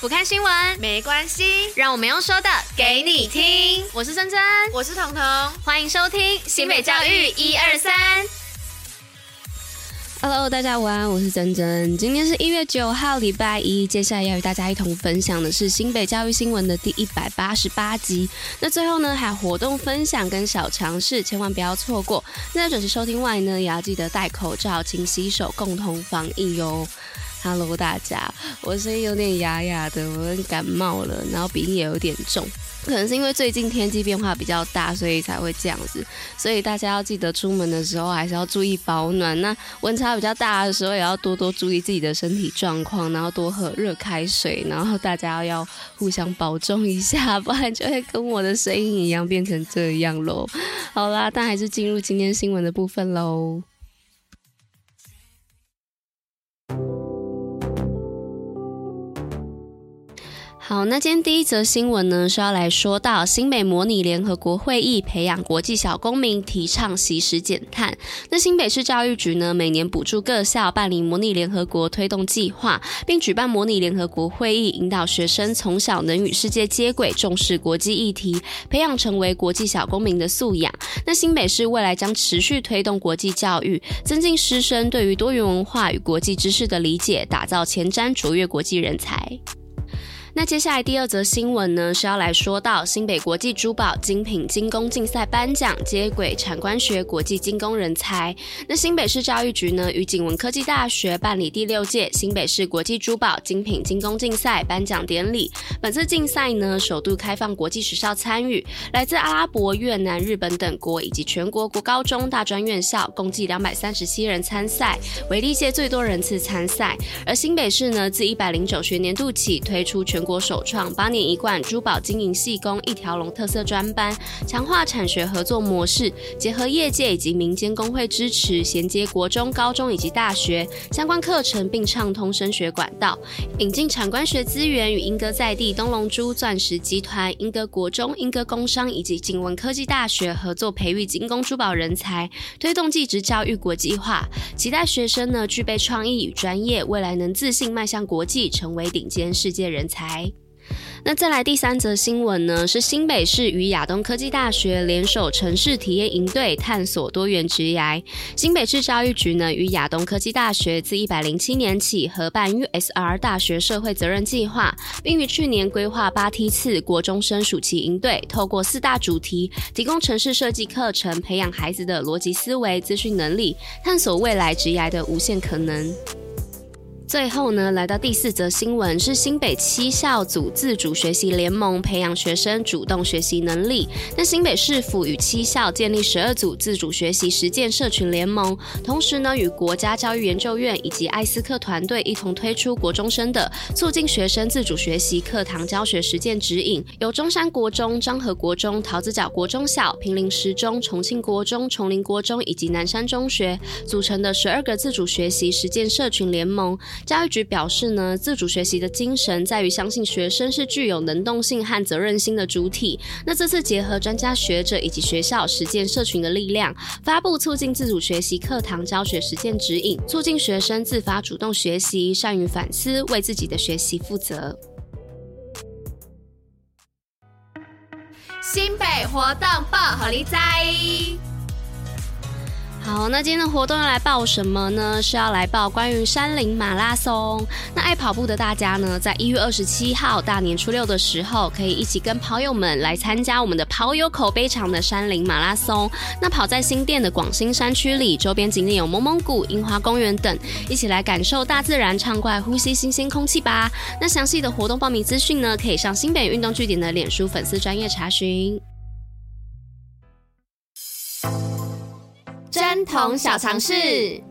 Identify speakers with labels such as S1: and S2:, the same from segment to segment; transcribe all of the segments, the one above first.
S1: 不看新闻
S2: 没关系，
S1: 让我们用说的给你听。我是珍珍，
S2: 我是彤彤，
S1: 欢迎收听新北教育一二三。Hello，大家午安，我是珍珍。今天是一月九号，礼拜一。接下来要与大家一同分享的是新北教育新闻的第一百八十八集。那最后呢，还有活动分享跟小常识，千万不要错过。那在准时收听外呢，也要记得戴口罩、勤洗手，共同防疫哟。Hello，大家，我声音有点哑哑的，我感冒了，然后鼻音也有点重，可能是因为最近天气变化比较大，所以才会这样子。所以大家要记得出门的时候还是要注意保暖。那温差比较大的时候，也要多多注意自己的身体状况，然后多喝热开水，然后大家要互相保重一下，不然就会跟我的声音一样变成这样喽。好啦，但还是进入今天新闻的部分喽。好，那今天第一则新闻呢，是要来说到新北模拟联合国会议，培养国际小公民，提倡习食减碳。那新北市教育局呢，每年补助各校办理模拟联合国推动计划，并举办模拟联合国会议，引导学生从小能与世界接轨，重视国际议题，培养成为国际小公民的素养。那新北市未来将持续推动国际教育，增进师生对于多元文化与国际知识的理解，打造前瞻卓越国际人才。那接下来第二则新闻呢，是要来说到新北国际珠宝精品精工竞赛颁奖，接轨产官学国际精工人才。那新北市教育局呢，与景文科技大学办理第六届新北市国际珠宝精品精工竞赛颁奖典礼。本次竞赛呢，首度开放国际学校参与，来自阿拉伯、越南、日本等国，以及全国国高中、大专院校，共计两百三十七人参赛，为历届最多人次参赛。而新北市呢，自一百零九学年度起推出全国首创八年一贯珠宝经营细工一条龙特色专班，强化产学合作模式，结合业界以及民间工会支持，衔接国中、高中以及大学相关课程，并畅通升学管道，引进产官学资源与英歌在地东龙珠钻石集团、英歌国中、英歌工商以及景文科技大学合作培育精工珠宝人才，推动技职教育国际化，期待学生呢具备创意与专业，未来能自信迈向国际，成为顶尖世界人才。来那再来第三则新闻呢，是新北市与亚东科技大学联手城市体验营队，探索多元职涯。新北市教育局呢与亚东科技大学自一百零七年起合办 USR 大学社会责任计划，并于去年规划八梯次国中生暑期营队，透过四大主题提供城市设计课程，培养孩子的逻辑思维、资讯能力，探索未来职涯的无限可能。最后呢，来到第四则新闻是新北七校组自主学习联盟，培养学生主动学习能力。那新北市府与七校建立十二组自主学习实践社群联盟，同时呢，与国家教育研究院以及艾斯克团队一同推出国中生的促进学生自主学习课堂教学实践指引，由中山国中、彰和国中、桃子角国中小、平林十中、重庆国中、崇林国中以及南山中学组成的十二个自主学习实践社群联盟。教育局表示呢，自主学习的精神在于相信学生是具有能动性和责任心的主体。那这次结合专家学者以及学校实践社群的力量，发布促进自主学习课堂教学实践指引，促进学生自发主动学习，善于反思，为自己的学习负责。
S2: 新北活动报合理在。
S1: 好，那今天的活动要来报什么呢？是要来报关于山林马拉松。那爱跑步的大家呢，在一月二十七号大年初六的时候，可以一起跟跑友们来参加我们的跑友口碑场的山林马拉松。那跑在新店的广兴山区里，周边景点有蒙蒙古、樱花公园等，一起来感受大自然，畅快呼吸新鲜空气吧。那详细的活动报名资讯呢，可以上新北运动据点的脸书粉丝专业查
S2: 询。童小常识。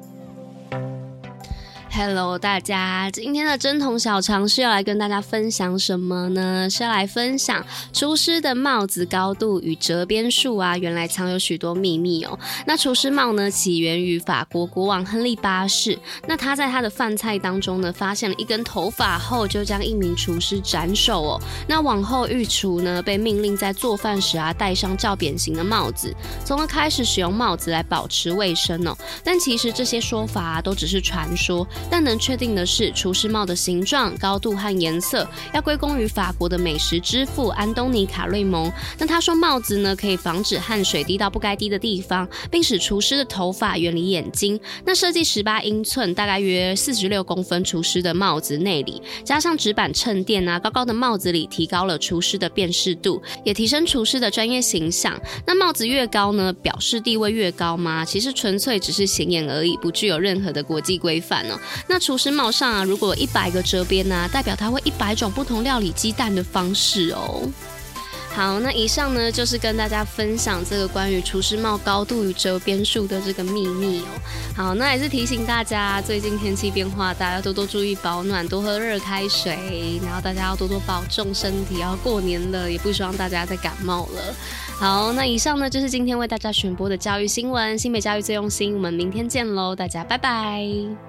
S1: Hello，大家，今天的针筒小常识要来跟大家分享什么呢？是要来分享厨师的帽子高度与折边数啊，原来藏有许多秘密哦。那厨师帽呢，起源于法国国王亨利八世。那他在他的饭菜当中呢，发现了一根头发后，就将一名厨师斩首哦。那往后御厨呢，被命令在做饭时啊，戴上较扁形的帽子，从而开始使用帽子来保持卫生哦。但其实这些说法，都只是传说。但能确定的是，厨师帽的形状、高度和颜色要归功于法国的美食之父安东尼卡瑞蒙。那他说帽子呢，可以防止汗水滴到不该滴的地方，并使厨师的头发远离眼睛。那设计十八英寸，大概约四十六公分，厨师的帽子内里加上纸板衬垫啊，高高的帽子里提高了厨师的辨识度，也提升厨师的专业形象。那帽子越高呢，表示地位越高吗？其实纯粹只是显眼而已，不具有任何的国际规范哦。那厨师帽上啊，如果有一百个折边呢、代表它会一百种不同料理鸡蛋的方式哦。好，那以上呢就是跟大家分享这个关于厨师帽高度与折边数的这个秘密哦。好，那也是提醒大家，最近天气变化，大家要多多注意保暖，多喝热开水，然后大家要多多保重身体。要过年了，也不希望大家再感冒了。好，那以上呢就是今天为大家选播的教育新闻，新北教育最用心，我们明天见喽，大家拜拜。